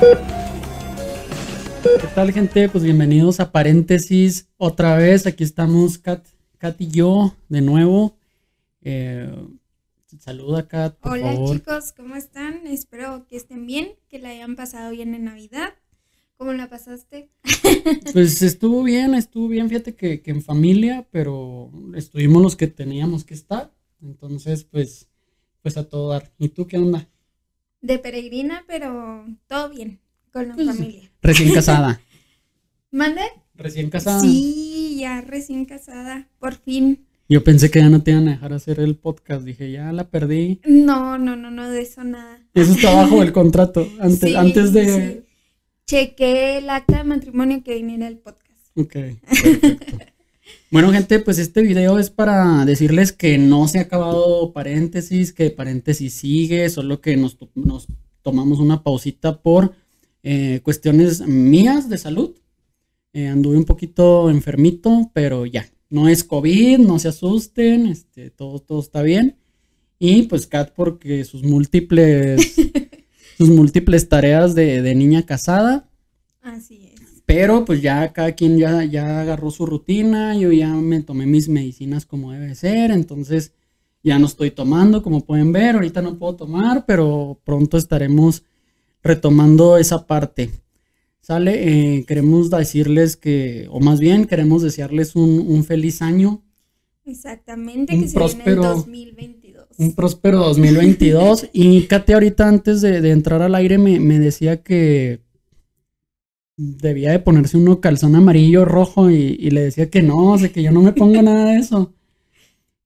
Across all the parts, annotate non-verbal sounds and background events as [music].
¿Qué tal, gente? Pues bienvenidos a Paréntesis otra vez. Aquí estamos, Kat, Kat y yo, de nuevo. Eh, saluda, Kat, por Hola favor. chicos, ¿cómo están? Espero que estén bien, que la hayan pasado bien en Navidad. ¿Cómo la pasaste? [laughs] Pues estuvo bien, estuvo bien, fíjate que, que en familia, pero estuvimos los que teníamos que estar. Entonces, pues, pues a todo dar. ¿Y tú qué onda? De peregrina, pero todo bien con la Pues, familia. Recién casada. [laughs] ¿Mande? Recién casada. Sí, ya recién casada, por fin. Yo pensé que ya no te iban a dejar hacer el podcast. Dije, ya la perdí. No, no, no, no, de eso nada. Eso está bajo [laughs] el contrato. Antes, Sí, antes de. sí. Chequé el acta de matrimonio que viniera el podcast. Ok, perfecto. [laughs] Bueno, gente, pues este video es para decirles que no se ha acabado paréntesis, que paréntesis sigue, solo que nos, to- nos tomamos una pausita por eh, cuestiones mías de salud. Eh, anduve un poquito enfermito, pero ya, no es COVID, no se asusten, este, todo, todo está bien. Y pues Kat, porque sus múltiples, [laughs] sus múltiples tareas de, de niña casada, Así es. Pero pues ya cada quien ya, ya agarró su rutina, yo ya me tomé mis medicinas como debe ser, entonces ya no estoy tomando, como pueden ver, ahorita no puedo tomar, pero pronto estaremos retomando esa parte. Sale, Eh, queremos decirles que, o más bien queremos desearles un, un feliz año, Exactamente, Un que se próspero- viene el 2022. un próspero 2022. [laughs] y Katy ahorita antes de, de entrar al aire me, me decía que debía de ponerse uno calzón amarillo rojo y, y le decía que no, o sea, que yo no me pongo nada de eso.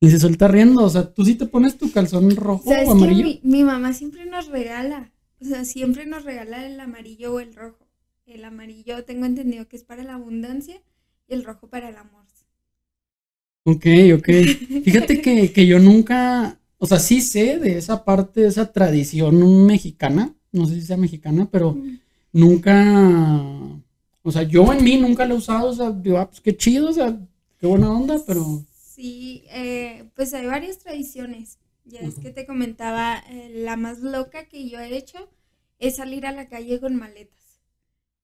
Y se suelta riendo, o sea, tú sí te pones tu calzón rojo ¿Sabes o amarillo. Mi, mi mamá siempre nos regala, o sea, siempre nos regala el amarillo o el rojo. El amarillo tengo entendido que es para la abundancia y el rojo para el amor. Ok, ok. [laughs] Fíjate que, que yo nunca, o sea, sí sé de esa parte, de esa tradición mexicana, no sé si sea mexicana, pero nunca, o sea, yo en mí nunca lo he usado, o sea, digo, ah, pues qué chido, o sea, qué buena onda, pero... Sí, eh, pues hay varias tradiciones. Ya es que te comentaba, eh, la más loca que yo he hecho es salir a la calle con maletas.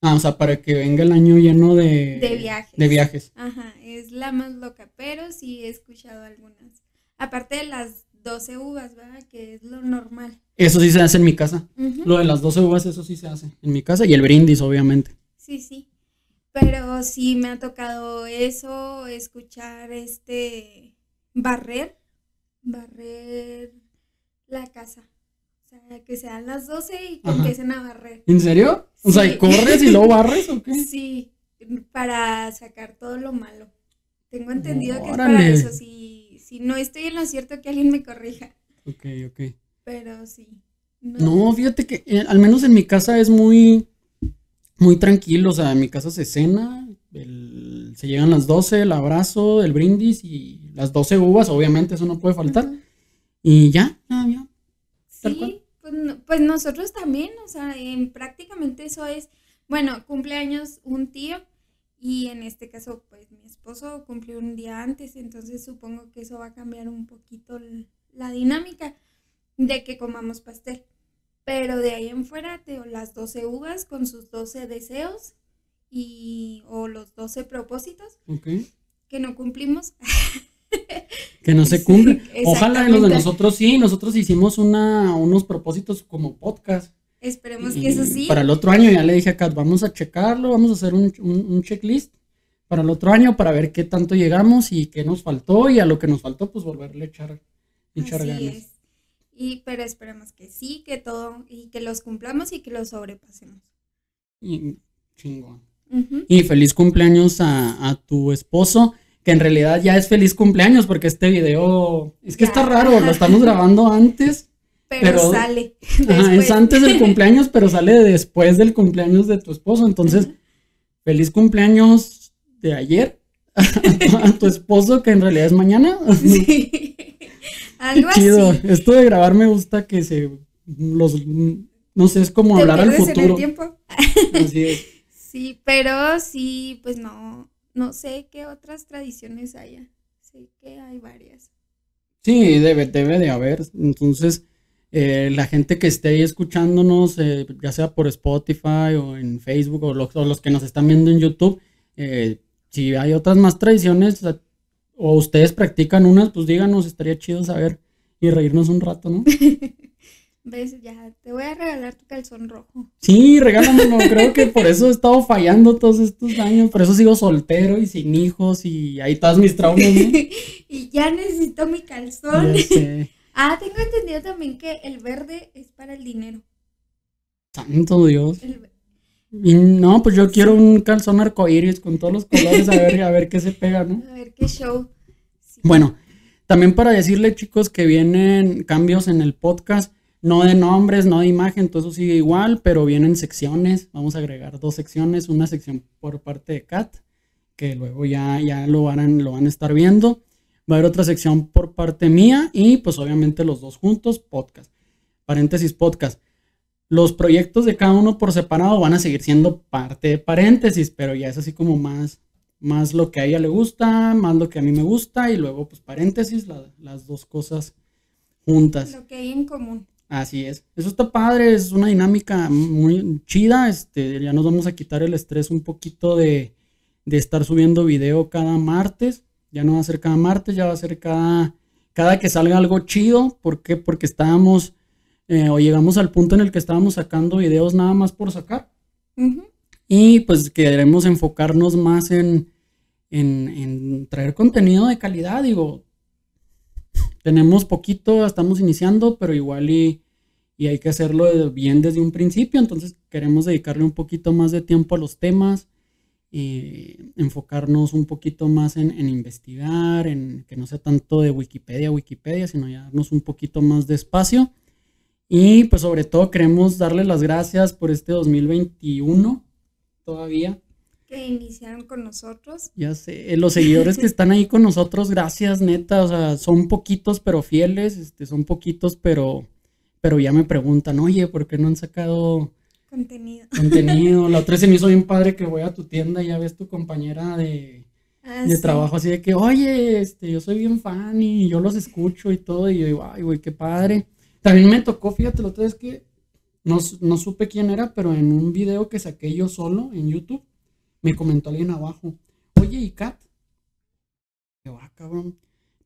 Ah, o sea, para que venga el año lleno de... De viajes. De viajes. Ajá, es la más loca, pero sí he escuchado algunas. Aparte de las 12 uvas, ¿verdad? Que es lo normal. Eso sí se hace en mi casa. Lo de las 12 uvas, eso sí se hace en mi casa. Y el brindis, obviamente. Sí, sí. Pero sí me ha tocado eso, escuchar este barrer, barrer la casa. O sea, que sean las 12 y que Ajá. empiecen a barrer. ¿En serio? O sea, Sí. ¿y corres y luego barres o qué? [laughs] Sí, para sacar todo lo malo. Tengo entendido que es para eso. Si, si no estoy en lo cierto, que alguien me corrija. Ok, ok. Pero sí. No, fíjate que eh, al menos en mi casa es muy, muy tranquilo. O sea, en mi casa se cena, el- se llegan las 12, el abrazo, el brindis y las 12 uvas, obviamente, eso no puede faltar. Y ya, ya, ya. Sí, pues, no- pues nosotros también, o sea, en prácticamente eso es, bueno, cumpleaños un tío y en este caso, pues mi esposo cumplió un día antes, entonces supongo que eso va a cambiar un poquito la dinámica de que comamos pastel. Pero de ahí en fuera, te, las 12 uvas con sus 12 deseos y o los 12 propósitos que no cumplimos. [laughs] Que no se Sí, cumple. Ojalá los de nosotros sí. Nosotros hicimos una, unos propósitos como podcast. Esperemos que eso sí. Para el otro año ya le dije a Kat, vamos a checarlo, vamos a hacer un, un- un checklist para el otro año para ver qué tanto llegamos y qué nos faltó y a lo que nos faltó pues volverle a echar, echar Así ganas. es. Y, pero esperemos que sí, que todo, y que los cumplamos y que los sobrepasemos. Y, chingón. Y feliz cumpleaños a, a tu esposo, que en realidad ya es feliz cumpleaños porque este video, es que está raro, lo estamos [laughs] grabando antes pero, sale. [laughs] es antes del [laughs] cumpleaños, pero sale después del cumpleaños de tu esposo. Entonces, feliz cumpleaños de ayer a tu, esposo, que en realidad es mañana. Sí. [laughs] Algo chido. Esto de grabar me gusta que se los no sé, es como hablar al futuro. En el tiempo. Así es. Sí, pero sí, pues no, no sé qué otras tradiciones haya. Sé que hay varias. Sí, debe, debe de haber. Entonces, eh, la gente que esté ahí escuchándonos, eh, ya sea por Spotify o en Facebook o los, los que nos están viendo en YouTube, eh, si hay otras más tradiciones o ustedes practican unas, pues díganos, estaría chido saber y reírnos un rato, ¿no? [laughs] ¿Ves? Ya, te voy a regalar tu calzón rojo. Sí, regálamelo. Creo que por eso he estado fallando todos estos años. Por eso sigo soltero y sin hijos y ahí todas mis traumas, [laughs] y ya necesito mi calzón. Ah, tengo entendido también que el verde es para el dinero. Santo Dios. Y no, pues yo quiero un calzón arcoíris con todos los colores a ver, a ver qué se pega, ¿no? A ver qué show. Bueno, también para decirle, chicos, que vienen cambios en el podcast no de nombres, no de imagen, todo eso sigue igual, pero vienen secciones. Vamos a agregar dos secciones, una sección por parte de Kat, que luego ya, ya lo, van, lo van a estar viendo. Va a haber otra sección por parte mía y pues obviamente los dos juntos, podcast. Paréntesis, podcast. Los proyectos de cada uno por separado van a seguir siendo parte de paréntesis, pero ya es así como más, más lo que a ella le gusta, más lo que a mí me gusta y luego pues paréntesis, las dos cosas juntas. Lo que hay en común. Así es. Eso está padre, es una dinámica muy chida. Este, ya nos vamos a quitar el estrés un poquito de, estar subiendo video cada martes. Ya no va a ser cada martes, ya va a ser cada, cada que salga algo chido. ¿Por qué? Porque estábamos eh, o llegamos al punto en el que estábamos sacando videos nada más por sacar. Y pues queremos enfocarnos más en, en, en traer contenido de calidad. Digo, tenemos poquito, estamos iniciando, pero igual y, hay que hacerlo bien desde un principio, entonces queremos dedicarle un poquito más de tiempo a los temas y enfocarnos un poquito más en, investigar, en que no sea tanto de Wikipedia a Wikipedia, sino ya darnos un poquito más de espacio. Y pues sobre todo queremos darle las gracias por este 2021 todavía que iniciaron con nosotros. Ya sé, los seguidores que están ahí con nosotros, gracias, neta, o sea, son poquitos pero fieles, este, son poquitos pero, pero ya me preguntan, oye, ¿por qué no han sacado contenido? [laughs] Contenido. La otra vez se me hizo bien padre que voy a tu tienda y ya ves tu compañera de, ah, de trabajo así de que, oye, este, yo soy bien fan y yo los escucho y todo, y yo digo, ay, güey, qué padre. También me tocó, fíjate, la otra vez que no, no supe quién era, pero en un video que saqué yo solo en YouTube, me comentó alguien abajo, oye, ¿y Kat? Yo, ah, cabrón.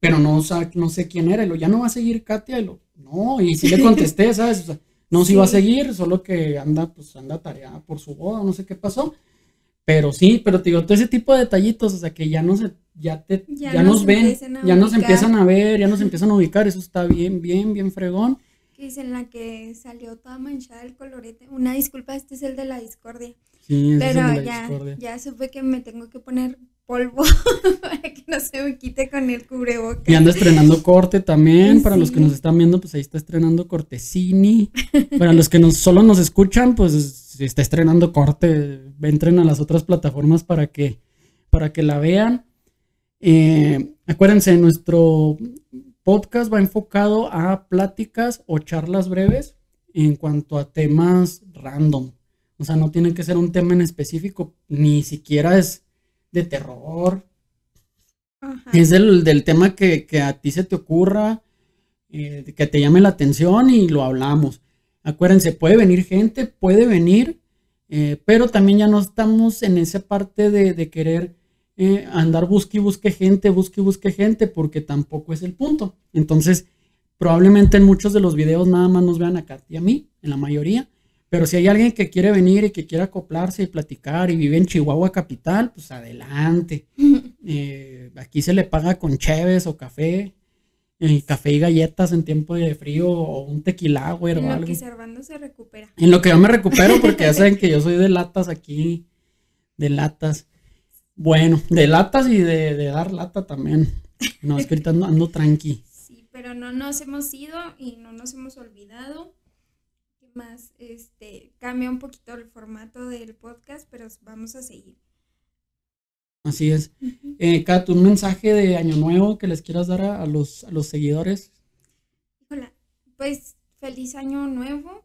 Pero no, no sé quién era, y lo, ya no va a seguir Katia, y lo, no, y sí le [laughs] contesté, ¿sabes? O sea, no se iba a seguir, solo que anda, pues anda tarea por su boda, no sé qué pasó. Pero sí, pero te digo, todo ese tipo de detallitos, o sea, que ya no se, ya te, ya, nos ven, ya nos empiezan a ver, ya nos empiezan a ubicar, eso está bien, bien, bien fregón. Que es en la que salió toda manchada el colorete. Una disculpa, este es el de la discordia. Pero ya, ya supe que me tengo que poner polvo [laughs] para que no se me quite con el cubrebocas. Y anda estrenando corte también. Para los que nos están viendo, pues ahí está estrenando Cortesini. para los que nos, solo nos escuchan, pues está estrenando corte. Entren a las otras plataformas para que, para que la vean. Eh, acuérdense, nuestro podcast va enfocado a pláticas o charlas breves en cuanto a temas random. O sea, no tiene que ser un tema en específico, ni siquiera es de terror. Es del, tema que, a ti se te ocurra, eh, que te llame la atención y lo hablamos. Acuérdense, puede venir gente, puede venir, eh, pero también ya no estamos en esa parte de, querer eh, andar busque y busque gente, busque y busque gente, porque tampoco es el punto. Entonces, probablemente en muchos de los videos nada más nos vean a Katy y a mí, en la mayoría, pero si hay alguien que quiere venir y que quiere acoplarse y platicar y vive en Chihuahua capital, pues adelante. [laughs] Eh, aquí se le paga con cheves o café, eh, café y galletas en tiempo de frío o un tequila, güey, o algo. En lo que Servando se recupera. En lo que yo me recupero, porque ya [laughs] saben que yo soy de latas aquí, de latas. Bueno, de latas y de, dar lata también. No, es que ahorita ando tranqui. pero no nos hemos ido y no nos hemos olvidado. ¿Qué más? Este, cambia un poquito el formato del podcast, pero vamos a seguir. Así es. eh, Kat, un mensaje de Año Nuevo que les quieras dar a, los, a los seguidores. Hola, pues feliz Año Nuevo.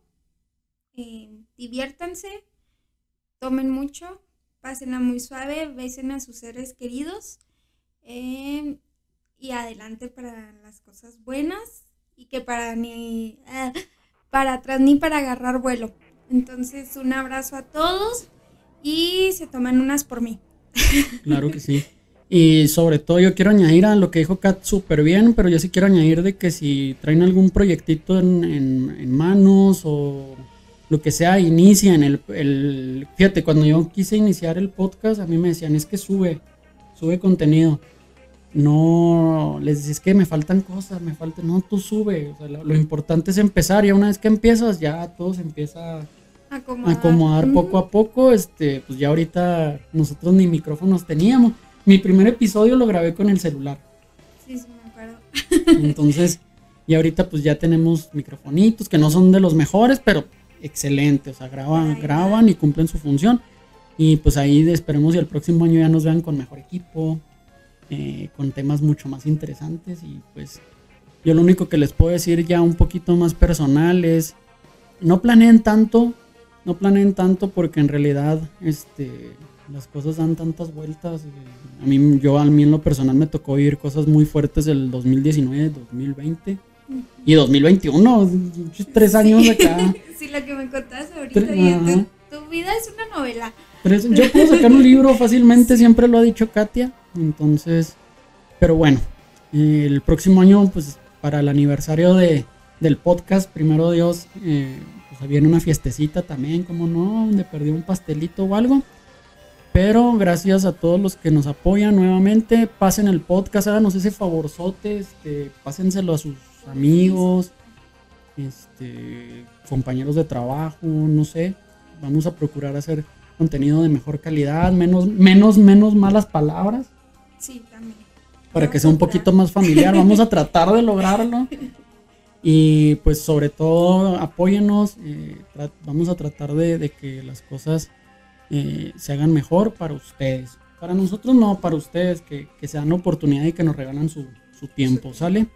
Eh, diviértanse, tomen mucho, pásenla muy suave, besen a sus seres queridos eh, y adelante para las cosas buenas y que para ni ah, para atrás ni para agarrar vuelo. Entonces, un abrazo a todos y se toman unas por mí. [laughs] Claro que sí. Y sobre todo yo quiero añadir a lo que dijo Kat súper bien, pero yo sí quiero añadir de que si traen algún proyectito en, en- en manos o lo que sea, inician el, el... Fíjate, cuando yo quise iniciar el podcast, a mí me decían, es que sube, sube contenido. No, les decía, es que me faltan cosas, me faltan... No, tú sube. O sea, lo, lo importante es empezar y una vez que empiezas ya todo se empieza Acomodar, acomodar poco a poco. Este, pues ya ahorita nosotros ni micrófonos teníamos. Mi primer episodio lo grabé con el celular. Sí, sí, me acuerdo. [laughs] Entonces, y ahorita pues ya tenemos microfonitos que no son de los mejores, pero excelente. O sea, graban, Ay, graban y cumplen su función. Y pues ahí esperemos y el próximo año ya nos vean con mejor equipo, eh, con temas mucho más interesantes. Y pues yo lo único que les puedo decir ya un poquito más personal es, no planeen tanto, no planeen tanto porque en realidad este, las cosas dan tantas vueltas. eh, A mí, yo a mí en lo personal me tocó vivir cosas muy fuertes del 2019, 2020 y 2021, muchos tres años acá. [laughs] Sí, lo que me contaste ahorita. Tre- y tu, tu vida es una novela. Tres- yo puedo sacar un libro fácilmente, siempre lo ha dicho Katia. Entonces, pero bueno, el próximo año, pues para el aniversario de, del podcast, primero Dios, eh, pues viene una fiestecita también, como no, donde perdí un pastelito o algo. Pero gracias a todos los que nos apoyan nuevamente, pasen el podcast, háganos ese favorzote, este, pásenselo a sus amigos, este, compañeros de trabajo, no sé. Vamos a procurar hacer contenido de mejor calidad, menos, menos, menos malas palabras, Sí, también. para que sea un poquito más familiar. Vamos a [laughs] tratar de lograrlo. Y pues sobre todo apóyenos, eh, vamos a tratar de, de que las cosas eh, se hagan mejor para ustedes. Para nosotros no, para ustedes, que, que se dan oportunidad y que nos regalan su, su tiempo, ¿sale?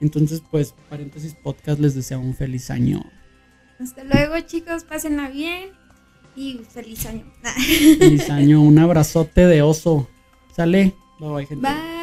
Entonces pues paréntesis podcast les deseo un feliz año. Hasta luego, chicos. Pásenla bien. Y feliz año. [laughs] Feliz año, un abrazote de oso. ¿Sale? so I can. Bye.